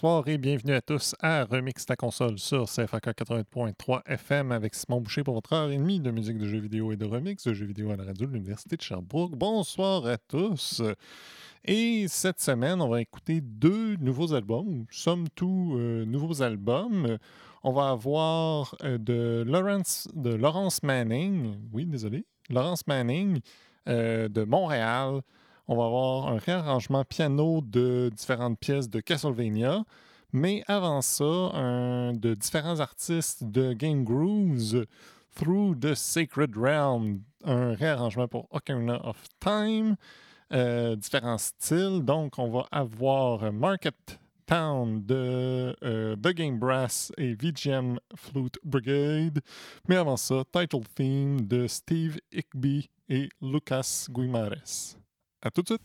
Bonsoir et bienvenue à tous à Remix ta console sur CFAK 80.3 FM avec Simon Boucher pour votre heure et demie de musique de jeux vidéo et de remix de jeux vidéo à la radio de l'Université de Sherbrooke. Bonsoir à tous. Et cette semaine, on va écouter deux nouveaux albums, somme tout euh, nouveaux albums. On va avoir euh, de, Lawrence, de Laurence Manning, oui, désolé, Laurence Manning euh, de Montréal. On va avoir un réarrangement piano de différentes pièces de Castlevania. Mais avant ça, de différents artistes de Game Grooves, Through the Sacred Realm, un réarrangement pour Ocarina of Time, euh, différents styles. Donc, on va avoir Market Town de euh, The Game Brass et VGM Flute Brigade. Mais avant ça, Title Theme de Steve Hickby et Lucas Guimares. À tout de suite!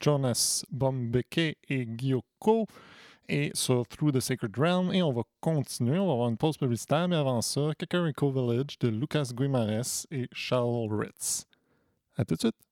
Jonas Bombeke et Gyoko et sur Through the Sacred Realm. Et on va continuer. On va avoir une pause publicitaire, mais avant ça, Kakariko Village de Lucas Guimares et Charles Ritz. À tout de suite.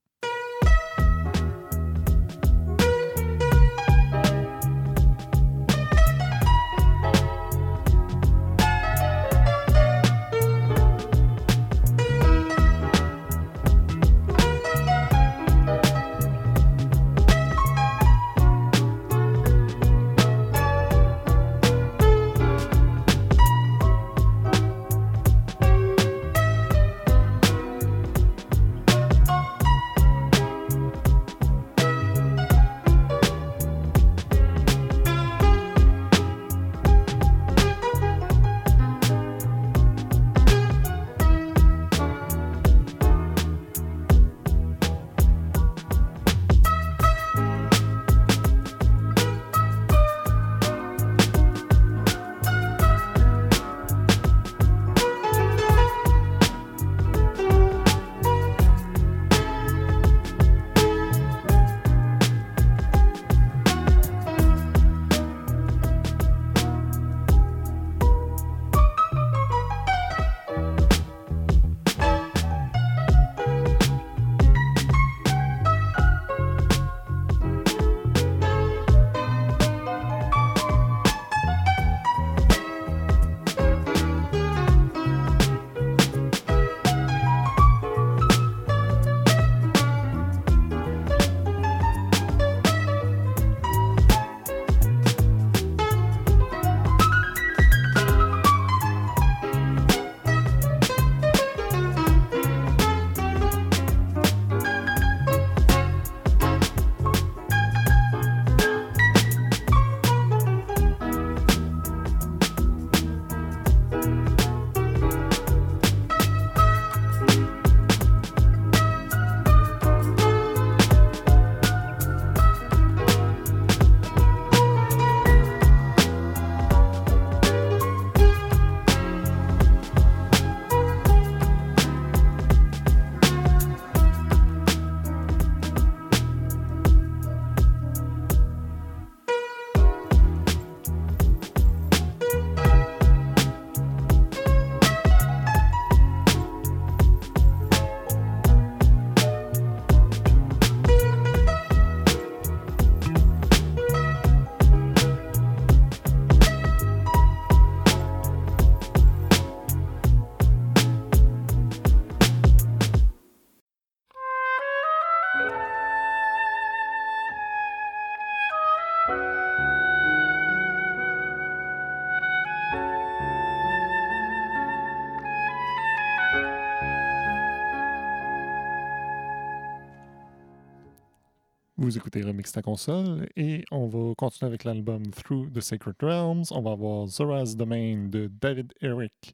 Vous écoutez Remix ta console et on va continuer avec l'album Through the Sacred Realms. On va avoir Zora's Domain de David Eric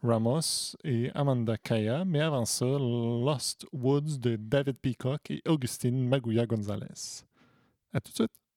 Ramos et Amanda Kaya, mais avant ça, Lost Woods de David Peacock et Augustine Maguya Gonzalez. À tout de suite!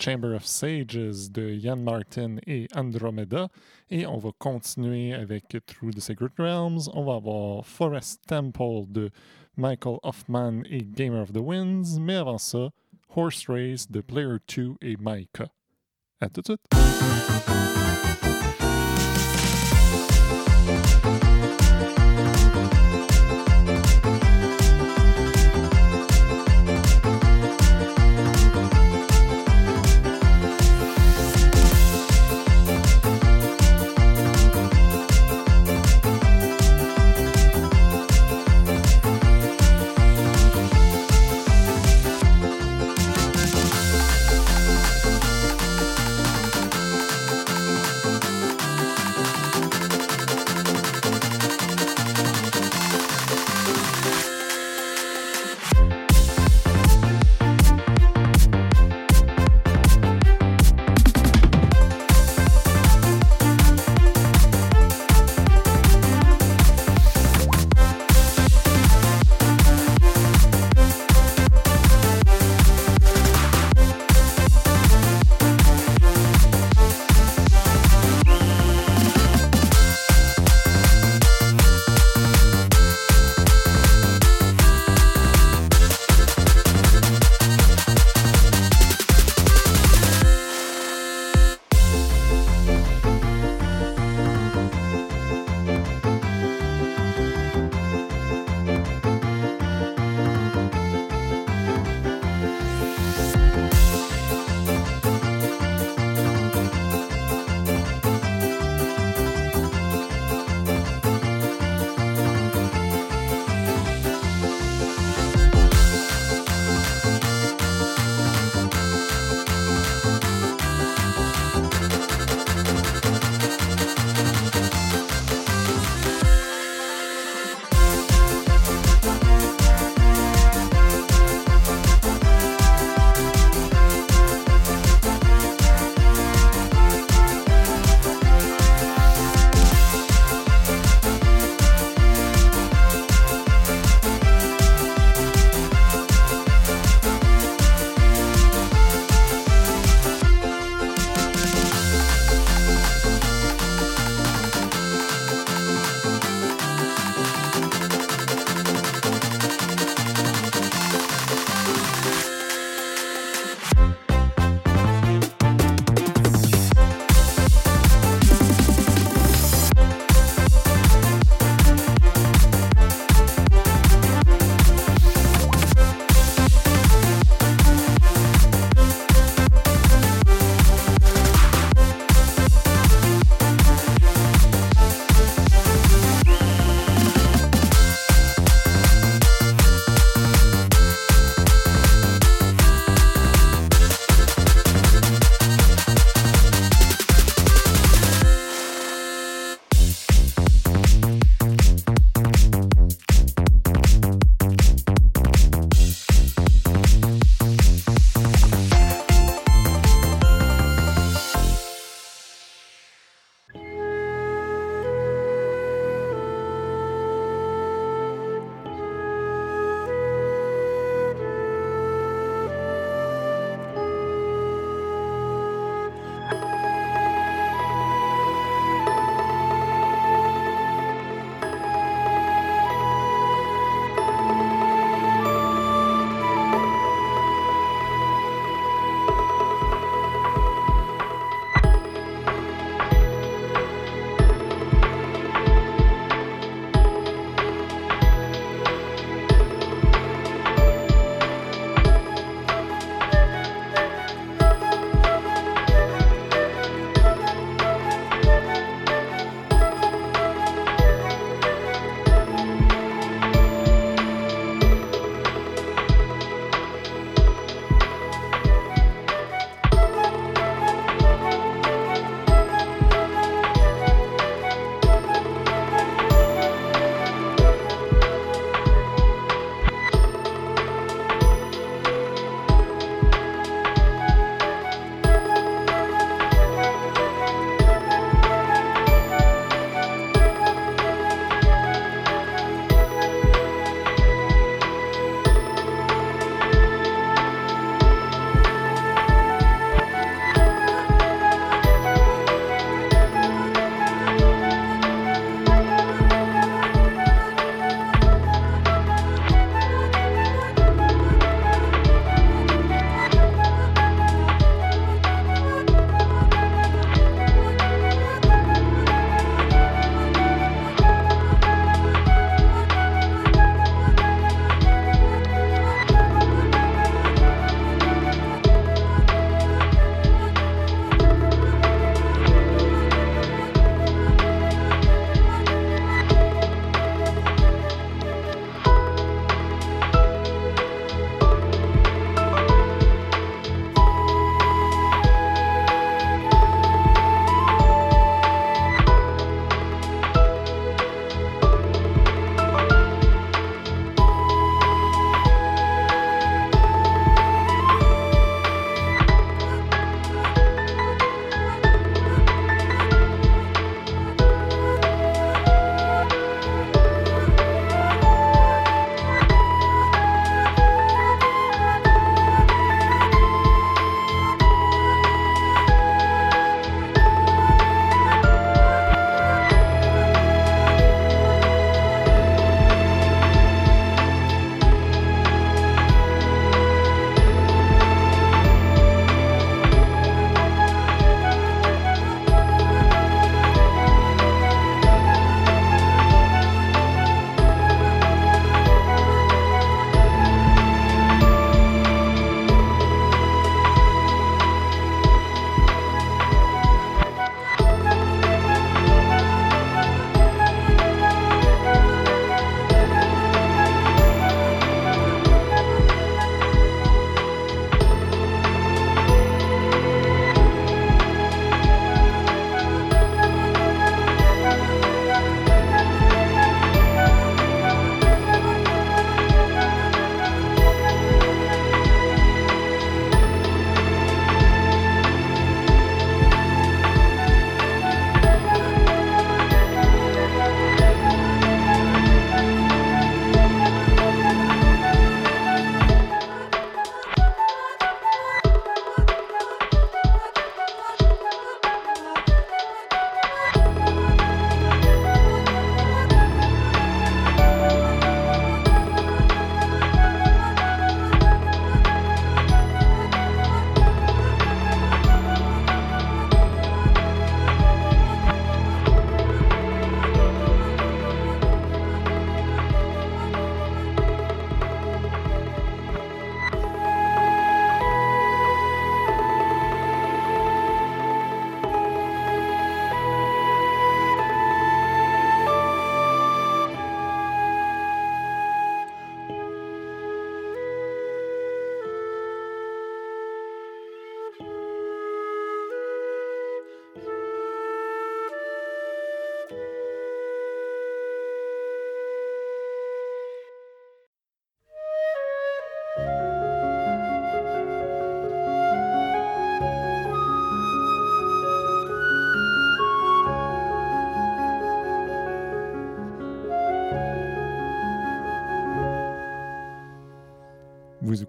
Chamber of Sages de Ian Martin et Andromeda. Et on va continuer avec Through the Sacred Realms. On va avoir Forest Temple de Michael Hoffman et Gamer of the Winds. Mais avant ça, Horse Race de Player 2 et Micah. À tout de suite!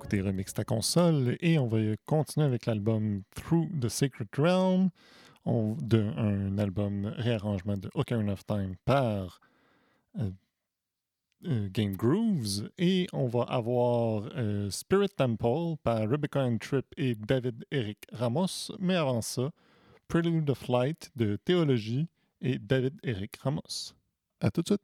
Vous écoutez Remix ta console et on va continuer avec l'album Through the Sacred Realm, de, un album réarrangement de Ocarina of Time par euh, euh, Game Grooves. Et on va avoir euh, Spirit Temple par Rebecca Trip et David Eric Ramos. Mais avant ça, Prelude of Light de Théologie et David Eric Ramos. À tout de suite!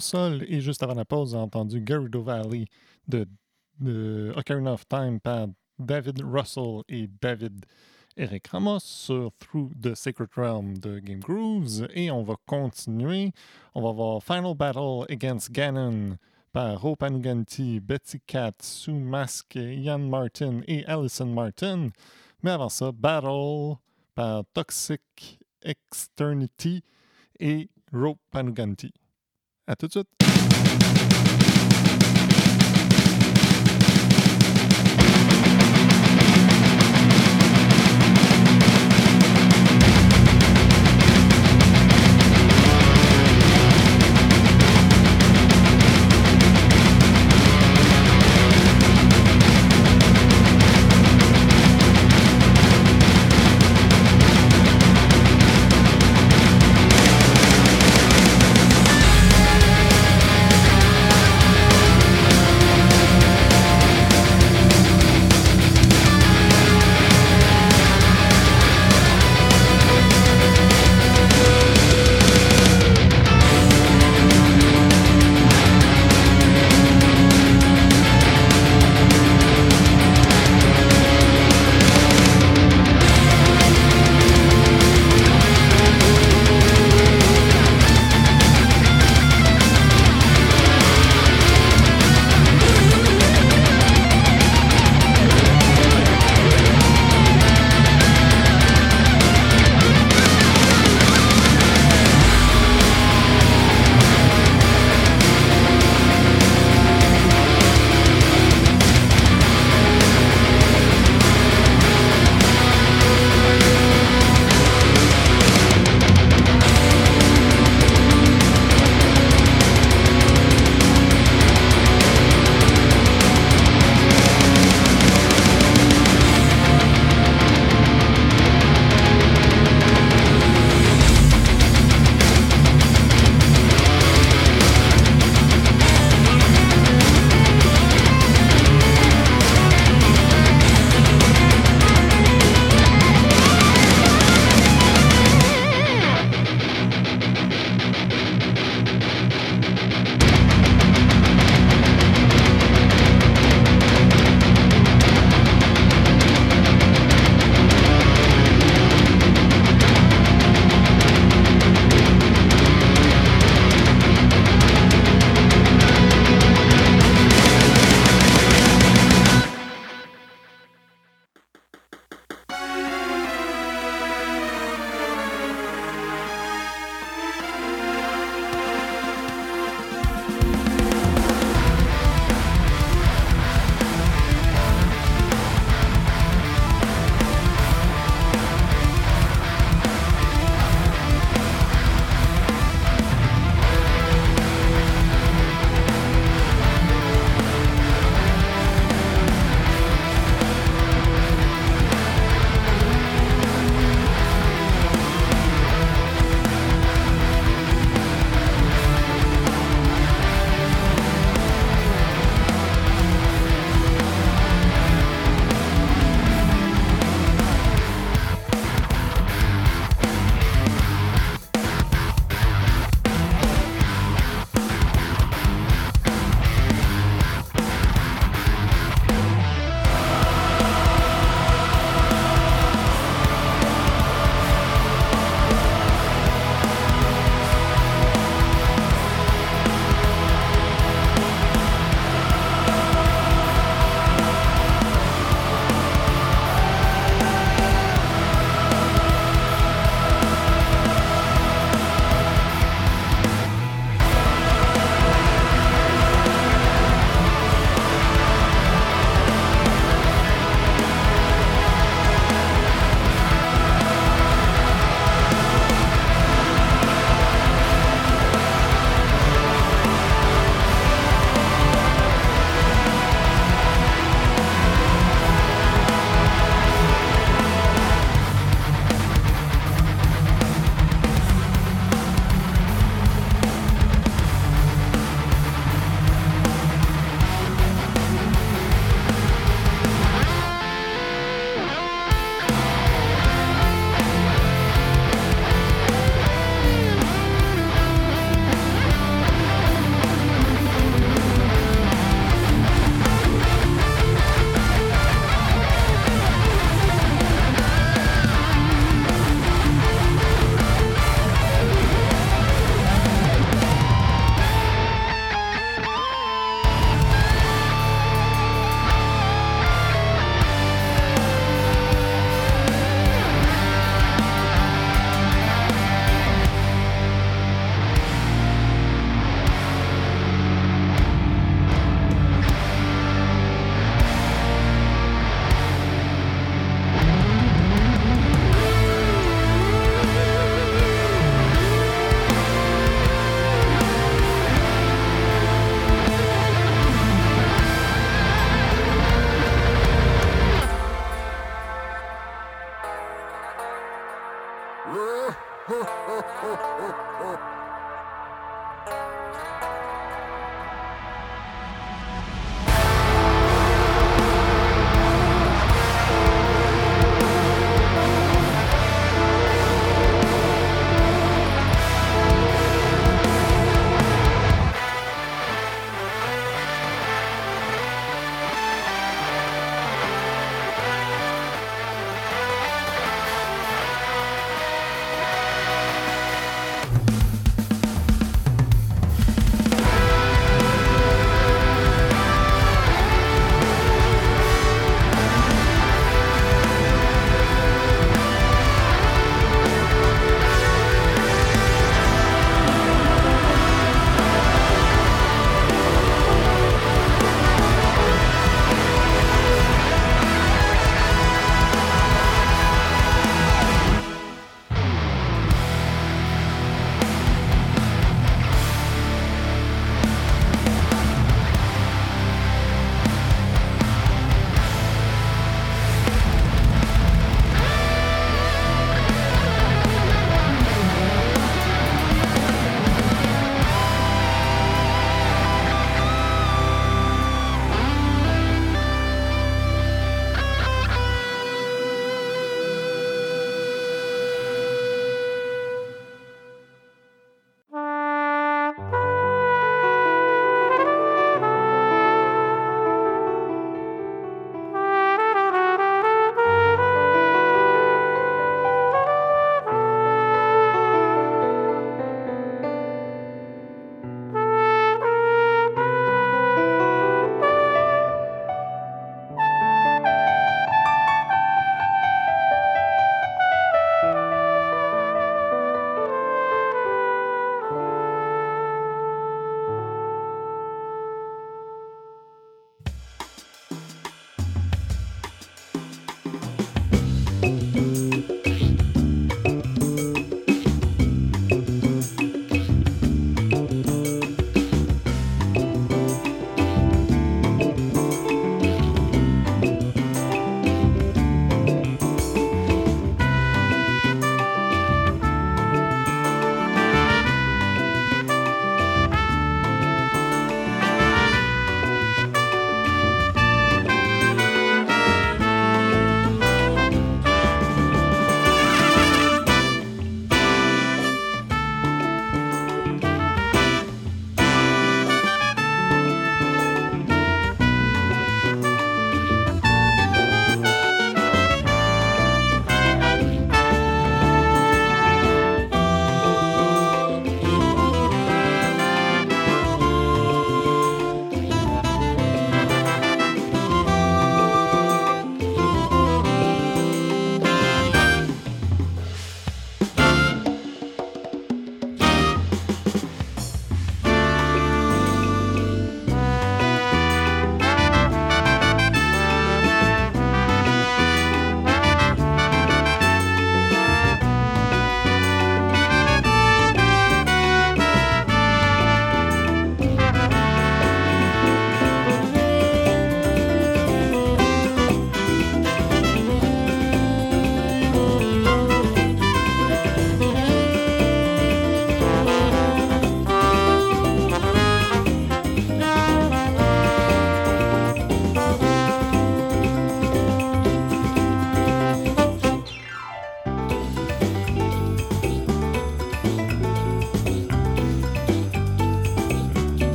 Console et juste avant la pause, on a entendu Garrido Valley de, de Ocarina of Time par David Russell et David Eric Ramos sur Through the Sacred Realm de Game Grooves. Et on va continuer. On va voir Final Battle Against Ganon par Hope Anuganti, Betty Cat, Sue Mask, Ian Martin et Alison Martin. Mais avant ça, Battle par Toxic Externity et Rope Panuganti. À tout de suite!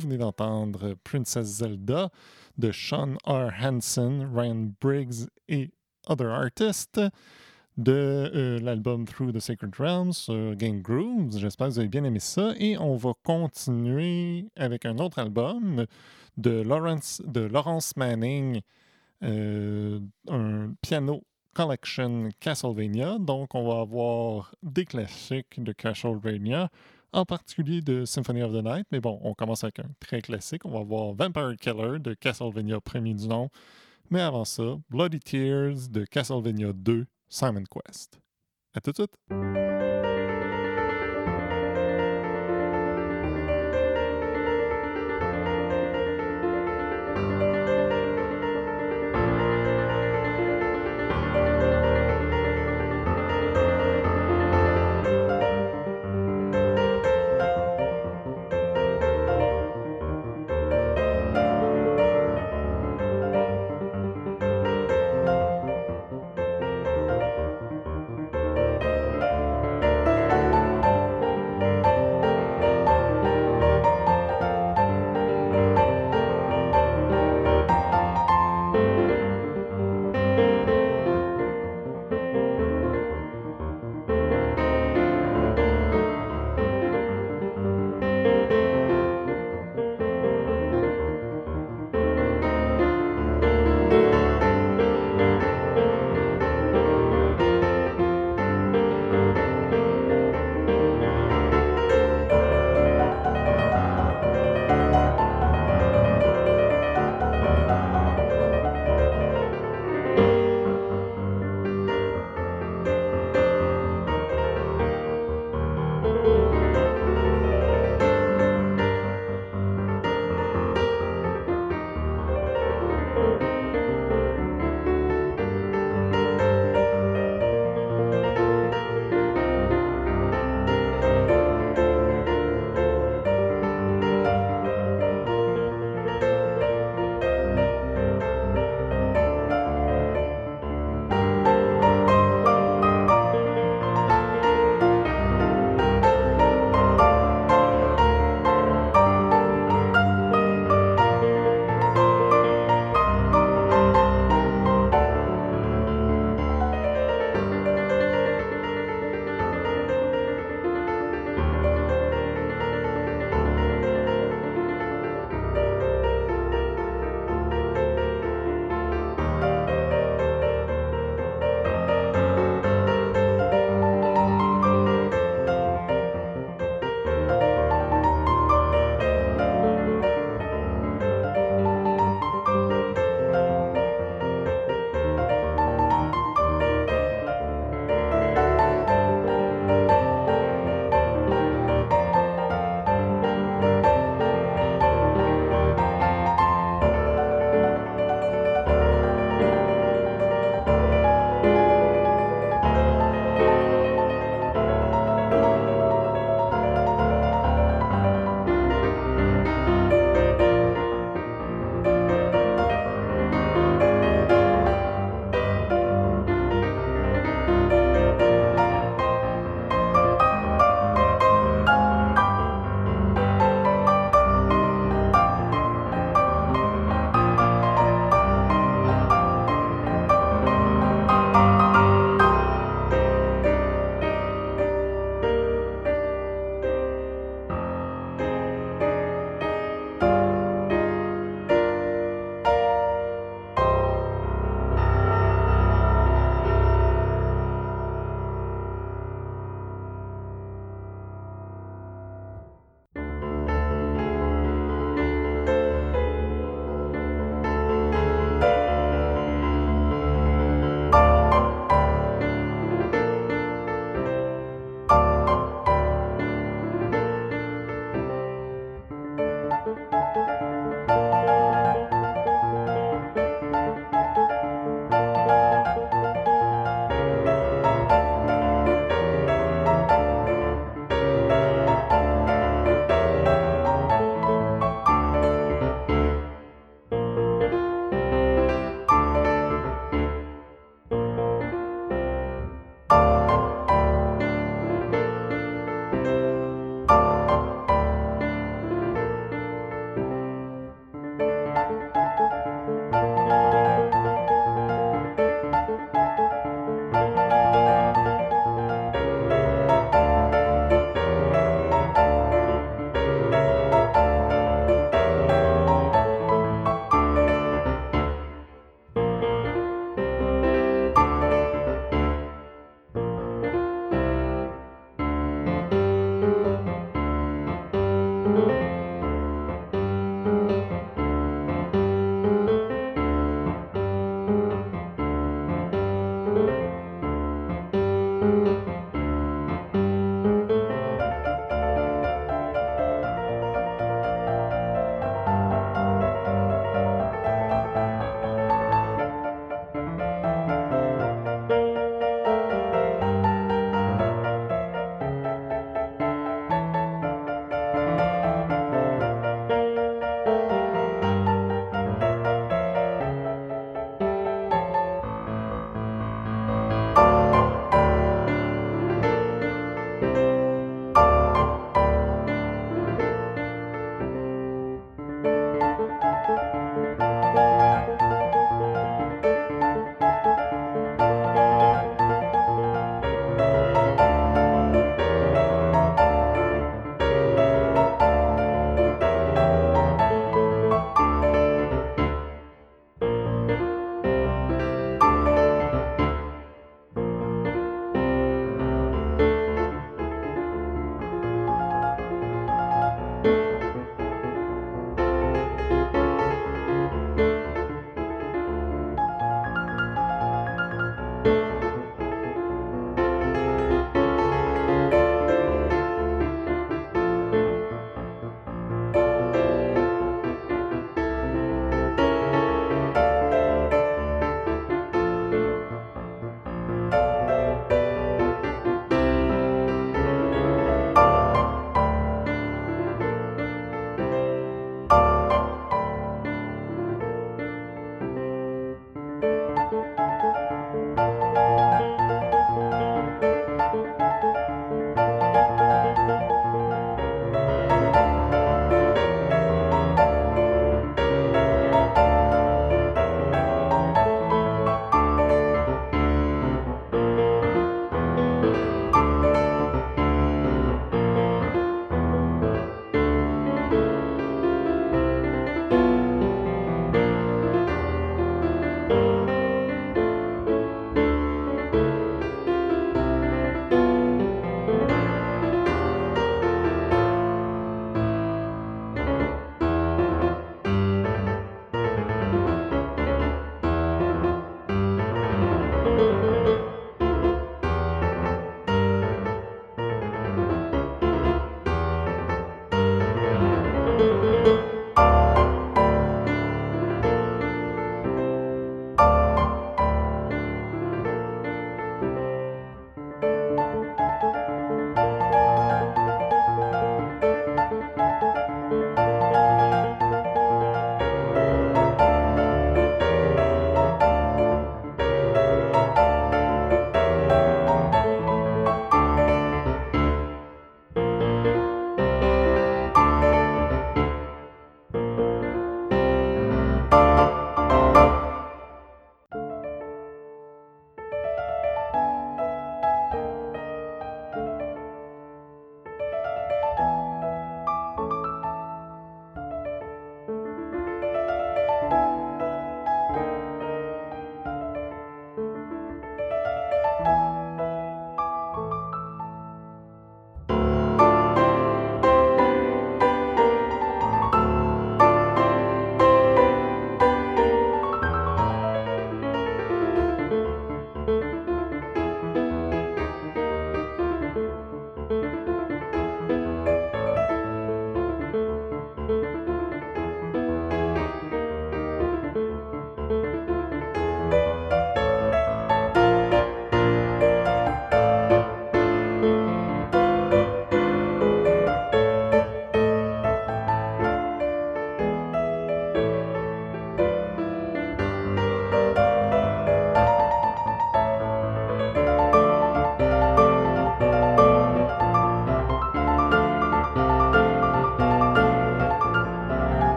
Venez d'entendre Princess Zelda de Sean R. Hansen, Ryan Briggs et Other Artists de euh, l'album Through the Sacred Realms sur Game Grooves. J'espère que vous avez bien aimé ça. Et on va continuer avec un autre album de Lawrence, de Lawrence Manning, euh, un piano collection Castlevania. Donc, on va avoir des classiques de Castlevania, en particulier de Symphony of the Night. Mais bon, on commence avec un très classique. On va avoir Vampire Killer de Castlevania premier du nom. Mais avant ça, Bloody Tears de Castlevania 2 Simon Quest. À tout de suite!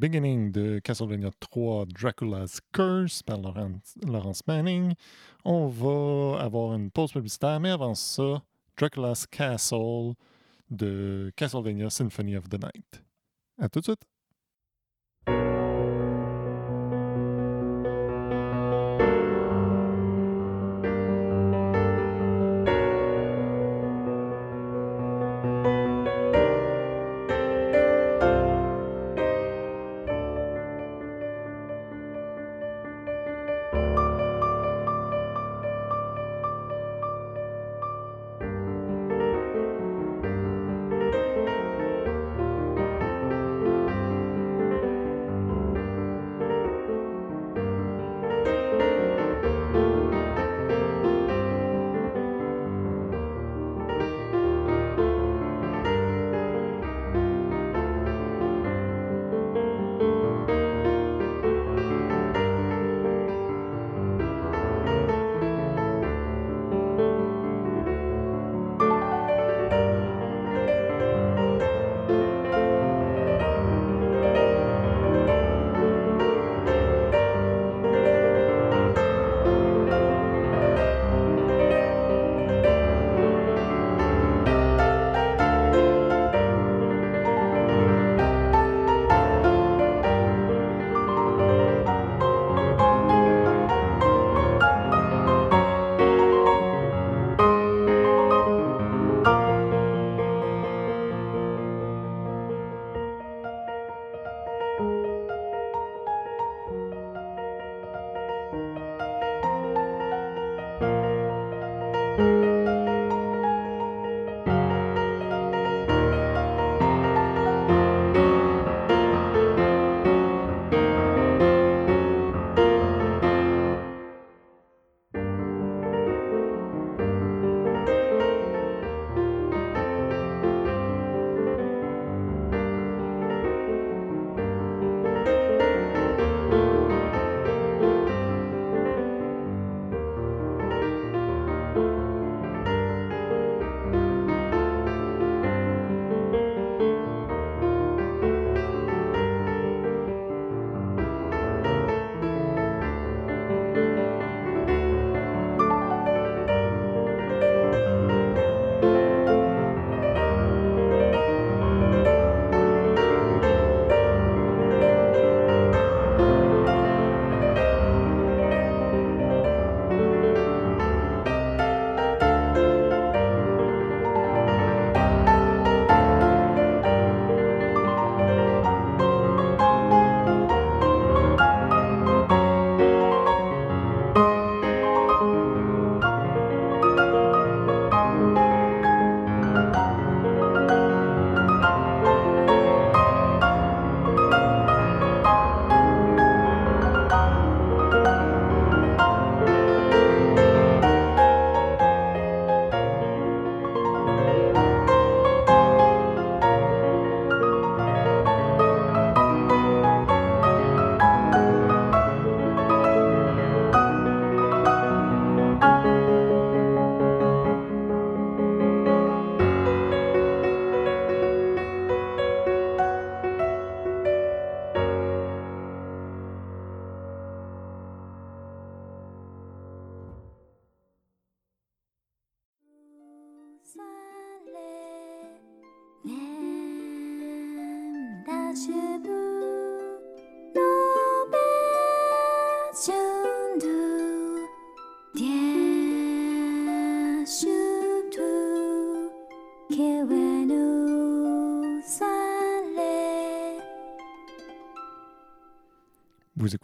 Beginning de Castlevania 3 Dracula's Curse par Laurence Manning. On va avoir une pause publicitaire, mais avant ça, Dracula's Castle de Castlevania Symphony of the Night. À tout de suite!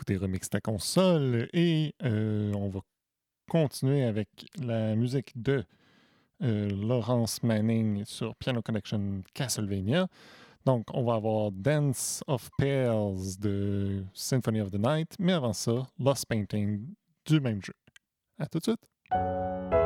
Vous écoutez Remix ta console et euh, on va continuer avec la musique de euh, Laurence Manning sur Piano Connection Castlevania. Donc, on va avoir Dance of Pales de Symphony of the Night, mais avant ça, Lost Painting du même jeu. À tout de suite!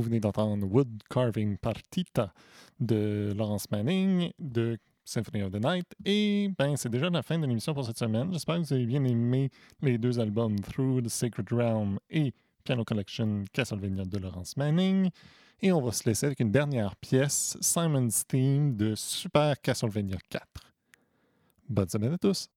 Vous venez d'entendre Wood Carving Partita de Laurence Manning de Symphony of the Night. Et ben, c'est déjà la fin de l'émission pour cette semaine. J'espère que vous avez bien aimé les deux albums Through the Sacred Realm et Piano Collection Castlevania de Laurence Manning. Et on va se laisser avec une dernière pièce, Simon's Theme de Super Castlevania 4. Bonne semaine à tous!